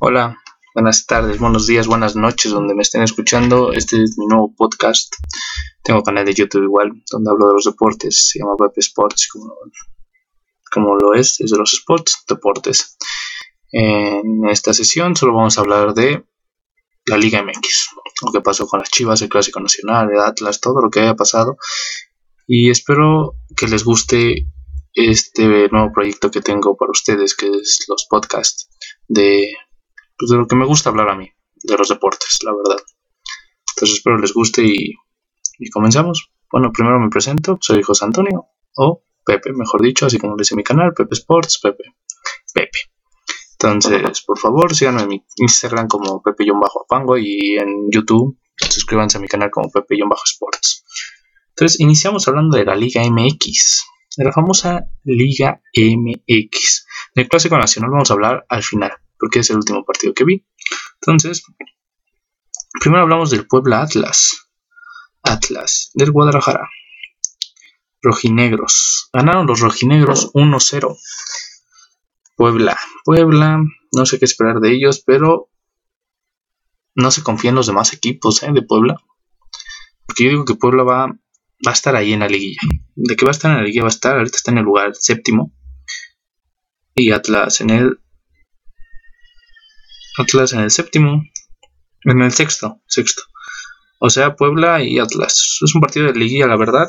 Hola, buenas tardes, buenos días, buenas noches, donde me estén escuchando. Este es mi nuevo podcast. Tengo canal de YouTube igual, donde hablo de los deportes. Se llama Pepe Sports, como, como lo es, es de los sports, deportes. En esta sesión solo vamos a hablar de la Liga MX, lo que pasó con las Chivas, el Clásico Nacional, el Atlas, todo lo que haya pasado. Y espero que les guste este nuevo proyecto que tengo para ustedes, que es los podcasts de pues de lo que me gusta hablar a mí, de los deportes, la verdad. Entonces espero les guste y, y comenzamos. Bueno, primero me presento, soy José Antonio, o Pepe, mejor dicho, así como dice mi canal, Pepe Sports, Pepe, Pepe. Entonces, por favor, síganme en mi Instagram como Pepe-Apango y en YouTube suscríbanse a mi canal como Pepe-Sports. Entonces, iniciamos hablando de la Liga MX, de la famosa Liga MX. Del Clásico Nacional vamos a hablar al final porque es el último partido que vi. Entonces, primero hablamos del Puebla Atlas. Atlas, del Guadalajara. Rojinegros. Ganaron los rojinegros 1-0. Puebla. Puebla, no sé qué esperar de ellos, pero no se confía en los demás equipos ¿eh? de Puebla. Porque yo digo que Puebla va, va a estar ahí en la liguilla. De que va a estar en la liguilla va a estar, ahorita está en el lugar séptimo. Y Atlas en el Atlas en el séptimo, en el sexto, sexto. O sea, Puebla y Atlas. Es un partido de liguilla, la verdad.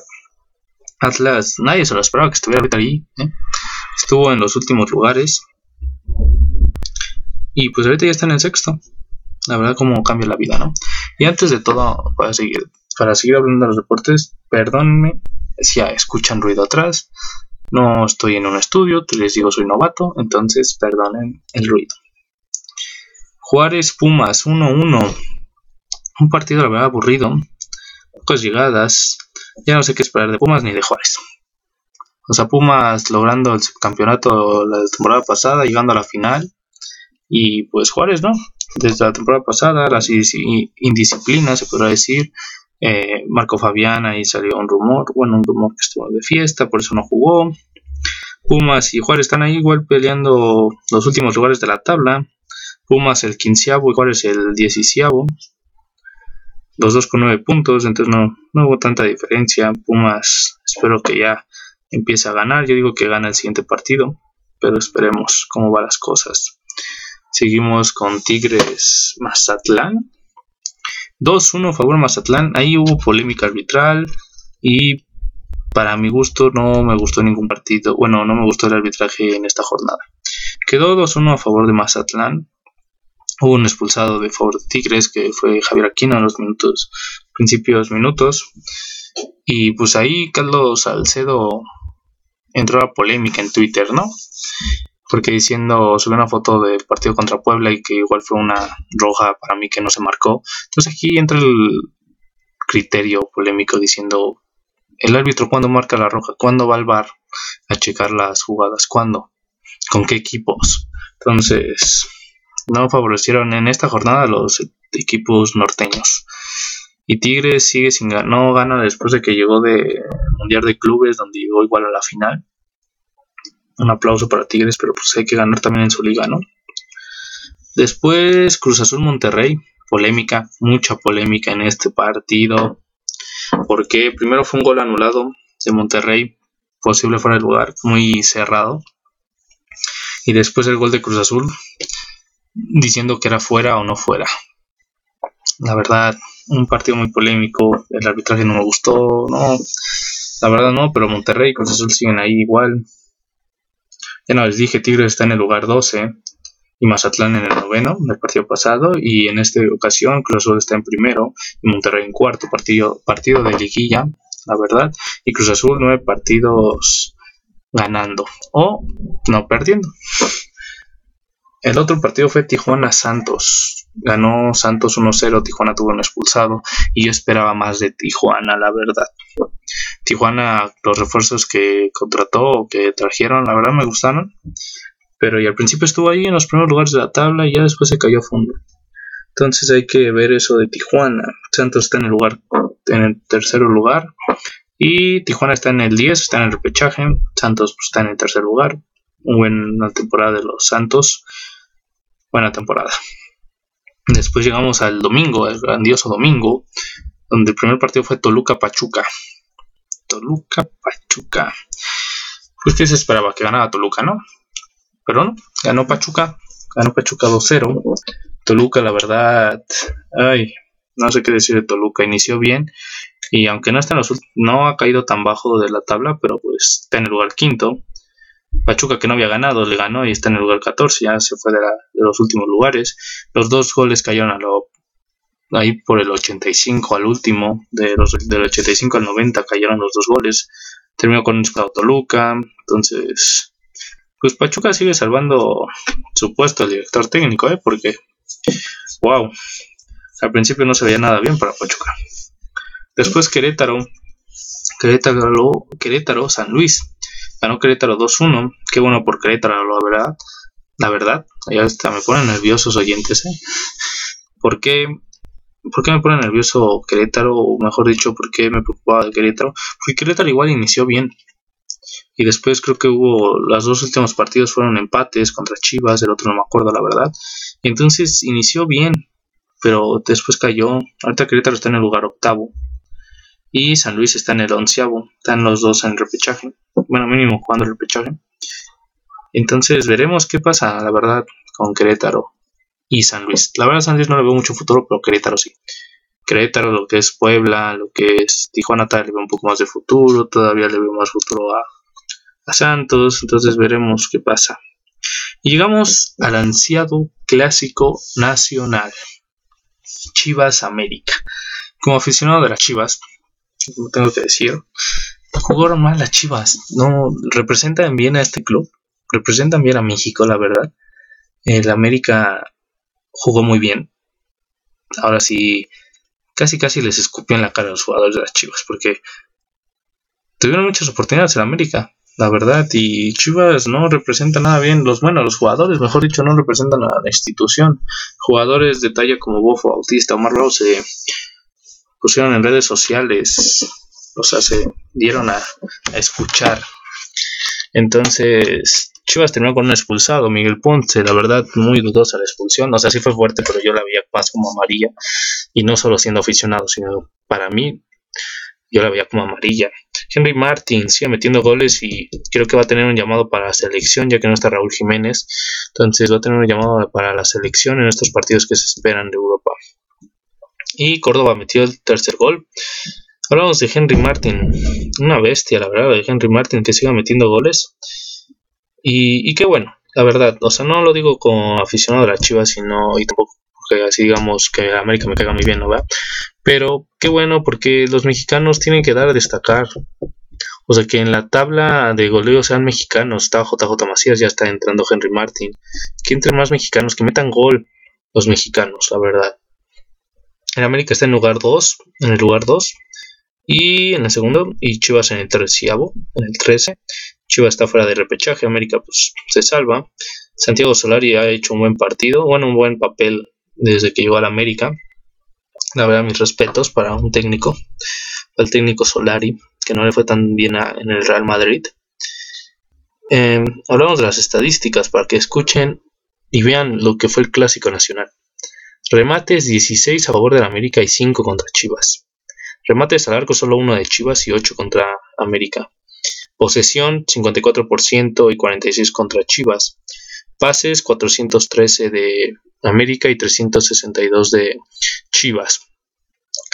Atlas, nadie se lo esperaba que estuviera ahorita ahí. ¿eh? Estuvo en los últimos lugares. Y pues ahorita ya está en el sexto. La verdad, como cambia la vida, ¿no? Y antes de todo, para seguir, para seguir hablando de los deportes, perdónenme si escuchan ruido atrás. No estoy en un estudio, les digo soy novato, entonces perdonen el ruido. Juárez Pumas 1-1. Un partido la verdad aburrido. Pocas llegadas. Ya no sé qué esperar de Pumas ni de Juárez. O sea, Pumas logrando el subcampeonato la temporada pasada, llegando a la final. Y pues Juárez, ¿no? Desde la temporada pasada, las indisciplinas, se podrá decir. Eh, Marco Fabián ahí salió un rumor, bueno, un rumor que estuvo de fiesta, por eso no jugó. Pumas y Juárez están ahí igual peleando los últimos lugares de la tabla. Pumas el quinceavo y Juárez el dieciséavo. Los dos con nueve puntos, entonces no, no hubo tanta diferencia. Pumas espero que ya empiece a ganar. Yo digo que gana el siguiente partido, pero esperemos cómo van las cosas. Seguimos con Tigres Mazatlán. 2-1 favor Mazatlán. Ahí hubo polémica arbitral y para mi gusto no me gustó ningún partido. Bueno, no me gustó el arbitraje en esta jornada. Quedó 2-1 a favor de Mazatlán. Hubo un expulsado de favor de Tigres que fue Javier Aquino en los minutos, principios minutos. Y pues ahí Carlos Salcedo entró a polémica en Twitter, ¿no? Porque diciendo, subió una foto del partido contra Puebla y que igual fue una roja para mí que no se marcó. Entonces aquí entra el criterio polémico diciendo, el árbitro cuándo marca la roja, cuándo va al bar a checar las jugadas, cuándo, con qué equipos. Entonces, no favorecieron en esta jornada los equipos norteños. Y Tigres sigue sin ganar, no gana después de que llegó de Mundial de Clubes, donde llegó igual a la final. Un aplauso para Tigres, pero pues hay que ganar también en su liga, ¿no? Después Cruz Azul Monterrey, polémica, mucha polémica en este partido. Porque primero fue un gol anulado de Monterrey, posible fuera de lugar, muy cerrado. Y después el gol de Cruz Azul, diciendo que era fuera o no fuera. La verdad, un partido muy polémico, el arbitraje no me gustó, no, la verdad no, pero Monterrey y Cruz Azul siguen ahí igual. Ya no les dije, Tigres está en el lugar 12 y Mazatlán en el noveno del partido pasado y en esta ocasión Cruz Azul está en primero y Monterrey en cuarto partido, partido de liguilla, la verdad, y Cruz Azul nueve partidos ganando o no perdiendo. El otro partido fue Tijuana Santos. Ganó Santos 1-0, Tijuana tuvo un expulsado y yo esperaba más de Tijuana, la verdad. Tijuana, los refuerzos que contrató o que trajeron, la verdad me gustaron. Pero al principio estuvo ahí en los primeros lugares de la tabla y ya después se cayó a fondo. Entonces hay que ver eso de Tijuana. Santos está en el lugar, en el tercer lugar. Y Tijuana está en el 10, está en el repechaje. Santos pues, está en el tercer lugar. Buena temporada de los Santos. Buena temporada. Después llegamos al domingo, el grandioso domingo, donde el primer partido fue Toluca-Pachuca. Toluca-Pachuca. Pues que se esperaba que ganara Toluca, ¿no? Pero no, ganó Pachuca, ganó Pachuca 2-0. Toluca, la verdad, ay, no sé qué decir de Toluca, inició bien y aunque no está en los no ha caído tan bajo de la tabla, pero pues está en el lugar quinto. Pachuca que no había ganado le ganó y está en el lugar 14, ya se fue de, los últimos lugares. Los dos goles cayeron a lo ahí por el 85 al último, de los, del 85 al 90 cayeron los dos goles. Terminó con un Toluca, entonces pues Pachuca sigue salvando su puesto al director técnico, ¿eh? porque wow, al principio no se veía nada bien para Pachuca. Después Querétaro, Querétaro, Querétaro, San Luis. Ganó Querétaro 2-1. Qué bueno por Querétaro, la verdad. La verdad, ya está, me ponen nerviosos oyentes. ¿eh? ¿Por qué me pone nervioso Querétaro? O mejor dicho, ¿por qué me preocupaba de Querétaro? Porque Querétaro igual inició bien. Y después creo que hubo, los dos últimos partidos fueron empates contra Chivas, el otro no me acuerdo la verdad. Y entonces inició bien, pero después cayó. Ahorita Querétaro está en el lugar octavo y San Luis está en el onceavo. Están los dos en repechaje. Bueno, mínimo jugando el repechaje. Entonces veremos qué pasa, la verdad, con Querétaro y San Luis. La verdad, San Luis no le veo mucho futuro, pero Querétaro sí. Querétaro, lo que es Puebla, lo que es Tijuana, tal, le veo un poco más de futuro. Todavía le veo más futuro a, Santos. Entonces veremos qué pasa. Llegamos al ansiado clásico nacional. Chivas América. Como aficionado de las Chivas, no tengo que decir. Jugaron mal las Chivas. No representan bien a este club. Representan bien a México, la verdad. El América jugó muy bien. Ahora sí, casi casi les escupió en la cara a los jugadores de las Chivas. Porque tuvieron muchas oportunidades en América. La verdad, y Chivas no representa nada bien, los bueno, los jugadores, mejor dicho, no representan a la institución. Jugadores de talla como Bofo, Bautista, Omar Rose, pusieron en redes sociales, o sea, se dieron a, escuchar. Entonces, Chivas terminó con un expulsado, Miguel Ponce, la verdad, muy dudosa la expulsión. O sea, sí fue fuerte, pero yo la veía más como amarilla. Y no solo siendo aficionado, sino para mí, yo la veía como amarilla. Henry Martin sigue metiendo goles y creo que va a tener un llamado para la selección, ya que no está Raúl Jiménez. Entonces va a tener un llamado para la selección en estos partidos que se esperan de Europa y Córdoba metió el tercer gol. Hablamos de Henry Martin, una bestia, la verdad, de Henry Martin que siga metiendo goles. Y, qué bueno, la verdad, o sea, no lo digo como aficionado de la Chivas, sino y tampoco porque así digamos que América me caiga muy bien, ¿no? va Pero qué bueno porque los mexicanos tienen que dar a destacar. O sea, que en la tabla de goleo sean mexicanos. Está JJ Macías, ya está entrando Henry Martin. Que entren más mexicanos, que metan gol los mexicanos, la verdad. En América está en lugar 2, en el lugar 2. Y en el segundo, y Chivas en el treceavo, en el 13. Chivas está fuera de repechaje, América pues se salva. Santiago Solari ha hecho un buen partido, bueno, un buen papel desde que llegó a la América. La verdad, mis respetos para un técnico, el técnico Solari, que no le fue tan bien en el Real Madrid. Em, hablamos de las estadísticas para que escuchen y vean lo que fue el clásico nacional. Remates 16 a favor de la América y 5 contra Chivas. Remates al arco solo 1 de Chivas y 8 contra América. Posesión 54% y 46 contra Chivas. Pases 413 de América y 362 de Chivas.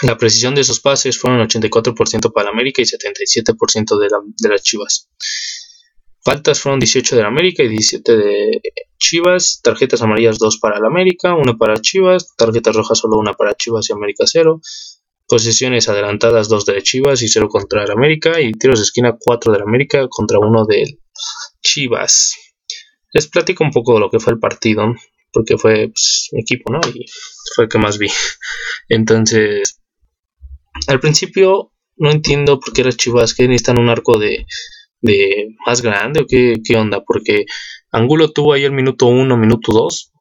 La precisión de esos pases fueron 84% para América y 77% de, de las Chivas. Faltas fueron 18 de la América y 17 de Chivas. Tarjetas amarillas 2 para la América, 1 para Chivas. Tarjetas rojas solo 1 para Chivas y América 0. Posiciones adelantadas 2 de Chivas y 0 contra el América. Y tiros de esquina 4 de la América contra 1 de Chivas. Les platico un poco de lo que fue el partido. Porque fue pues, mi equipo, ¿no? Y fue el que más vi. Entonces, al principio no entiendo por qué las Chivas que necesitan un arco de de más grande o qué, onda, porque Angulo tuvo ahí el minuto 1, minuto 2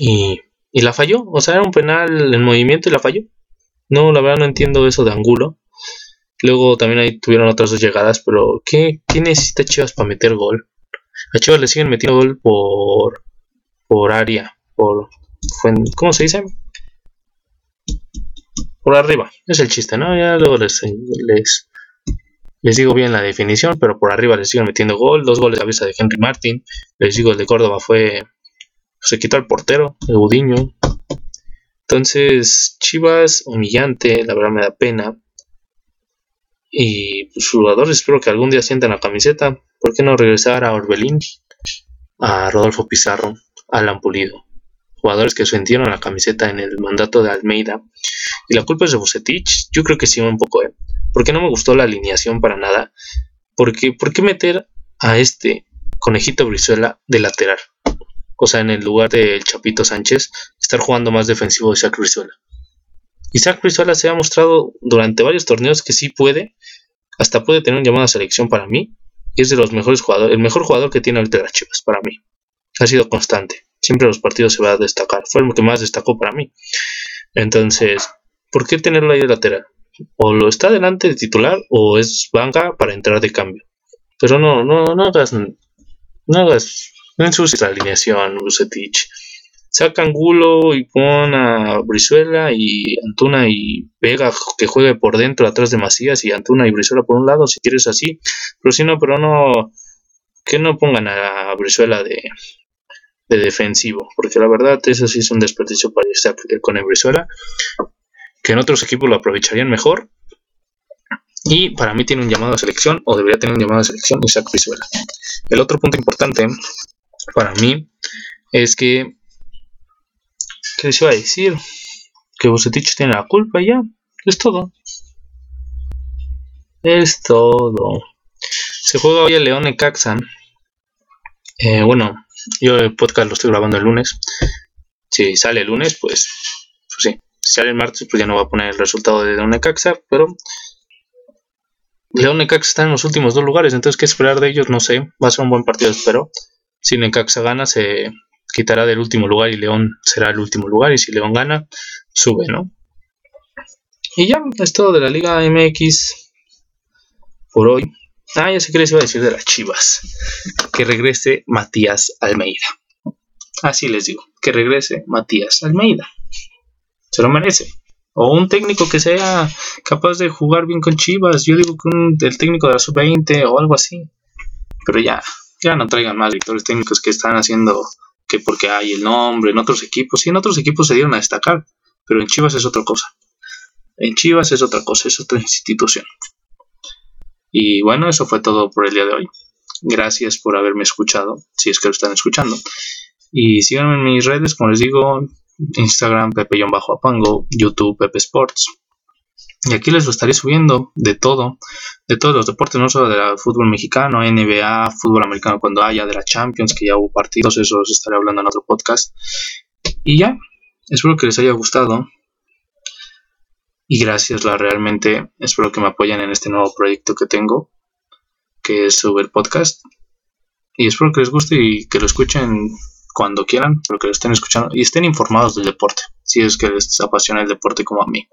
y, y la falló, o sea, era un penal en movimiento y la falló. No, la verdad no entiendo eso de Angulo. Luego también ahí tuvieron otras dos llegadas, pero ¿qué, qué necesita Chivas para meter gol? A Chivas le siguen metiendo gol por, por área, por ¿cómo se dice? Por arriba, es el chiste, ¿no? Ya luego les, les digo bien la definición, pero por arriba les siguen metiendo gol, dos goles a vista de Henry Martin, les digo el de Córdoba fue, se quitó al portero, el Budiño, entonces Chivas humillante, la verdad me da pena, y pues, jugadores espero que algún día sientan la camiseta. ¿Por qué no regresar a Orbelín, a Rodolfo Pizarro, a Alan Pulido? Jugadores que sintieron la camiseta en el mandato de Almeida. Y la culpa es de Bucetich. Yo creo que sí, un poco, ¿eh? Porque no me gustó la alineación para nada. Porque, ¿Por qué meter a este conejito Brizuela de lateral? O sea, en el lugar del Chapito Sánchez, estar jugando más defensivo de Isaac Brizuela. Isaac Brizuela se ha mostrado durante varios torneos que sí puede, hasta puede tener un llamado a selección para mí. Y es de los mejores jugadores, el mejor jugador que tiene ahorita las Chivas para mí. Ha sido constante. Siempre los partidos se va a destacar. Fue el que más destacó para mí. Entonces, ¿por qué tenerlo ahí de lateral? O lo está delante de titular o es banca para entrar de cambio. Pero no, no, no hagas, no hagas, no ensucies la alineación, Lucetich saca Angulo y pon a Brizuela y Antuna y Vega que juegue por dentro atrás de Macías y Antuna y Brizuela por un lado si quieres así. Pero si no pero no que no pongan a Brizuela de, de defensivo porque la verdad eso sí es un desperdicio para estar con el Brizuela que en otros equipos lo aprovecharían mejor y para mí tiene un llamado a selección o debería tener un llamado a selección Isaac Brizuela el otro punto importante para mí es que ¿Qué les iba a decir? Que Bucetich tiene la culpa y ya. Es todo. Es todo. Se juega hoy el León Caxan. Eh, bueno, yo el podcast lo estoy grabando el lunes. Si sale el lunes, pues, pues sí. Si sale el martes, pues ya no va a poner el resultado de León Caxa, pero León Necaxa está en los últimos dos lugares, entonces qué esperar de ellos, no sé. Va a ser un buen partido, espero. Si Necaxa gana, se quitará del último lugar y León será el último lugar y si León gana, sube, ¿no? Y ya, es todo de la Liga MX por hoy. Ah, ya sé que les iba a decir de las Chivas. Que regrese Matías Almeida. Así les digo, que regrese Matías Almeida. Se lo merece. O un técnico que sea capaz de jugar bien con Chivas. Yo digo que el técnico de la sub-20 o algo así. Pero ya, ya no traigan más directores técnicos que están haciendo que porque hay el nombre en otros equipos, sí, en otros equipos se dieron a destacar, pero en Chivas es otra cosa. En Chivas es otra cosa, es otra institución. Y bueno, eso fue todo por el día de hoy. Gracias por haberme escuchado, si es que lo están escuchando. Y síganme en mis redes, como les digo, Instagram Pepe-Apango, YouTube Pepe Sports. Y aquí les lo estaré subiendo de todo, de todos los deportes, no solo del fútbol mexicano, NBA, fútbol americano cuando haya, de la Champions, que ya hubo partidos, eso os estaré hablando en otro podcast. Y ya, espero que les haya gustado. Y gracias, la realmente espero que me apoyen en este nuevo proyecto que tengo, que es subir podcast. Y espero que les guste y que lo escuchen cuando quieran, pero que lo estén escuchando y estén informados del deporte, si es que les apasiona el deporte como a mí.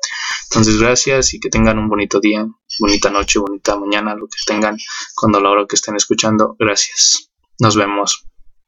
Entonces, gracias y que tengan un bonito día, bonita noche, bonita mañana, lo que tengan cuando la hora que estén escuchando. Gracias. Nos vemos.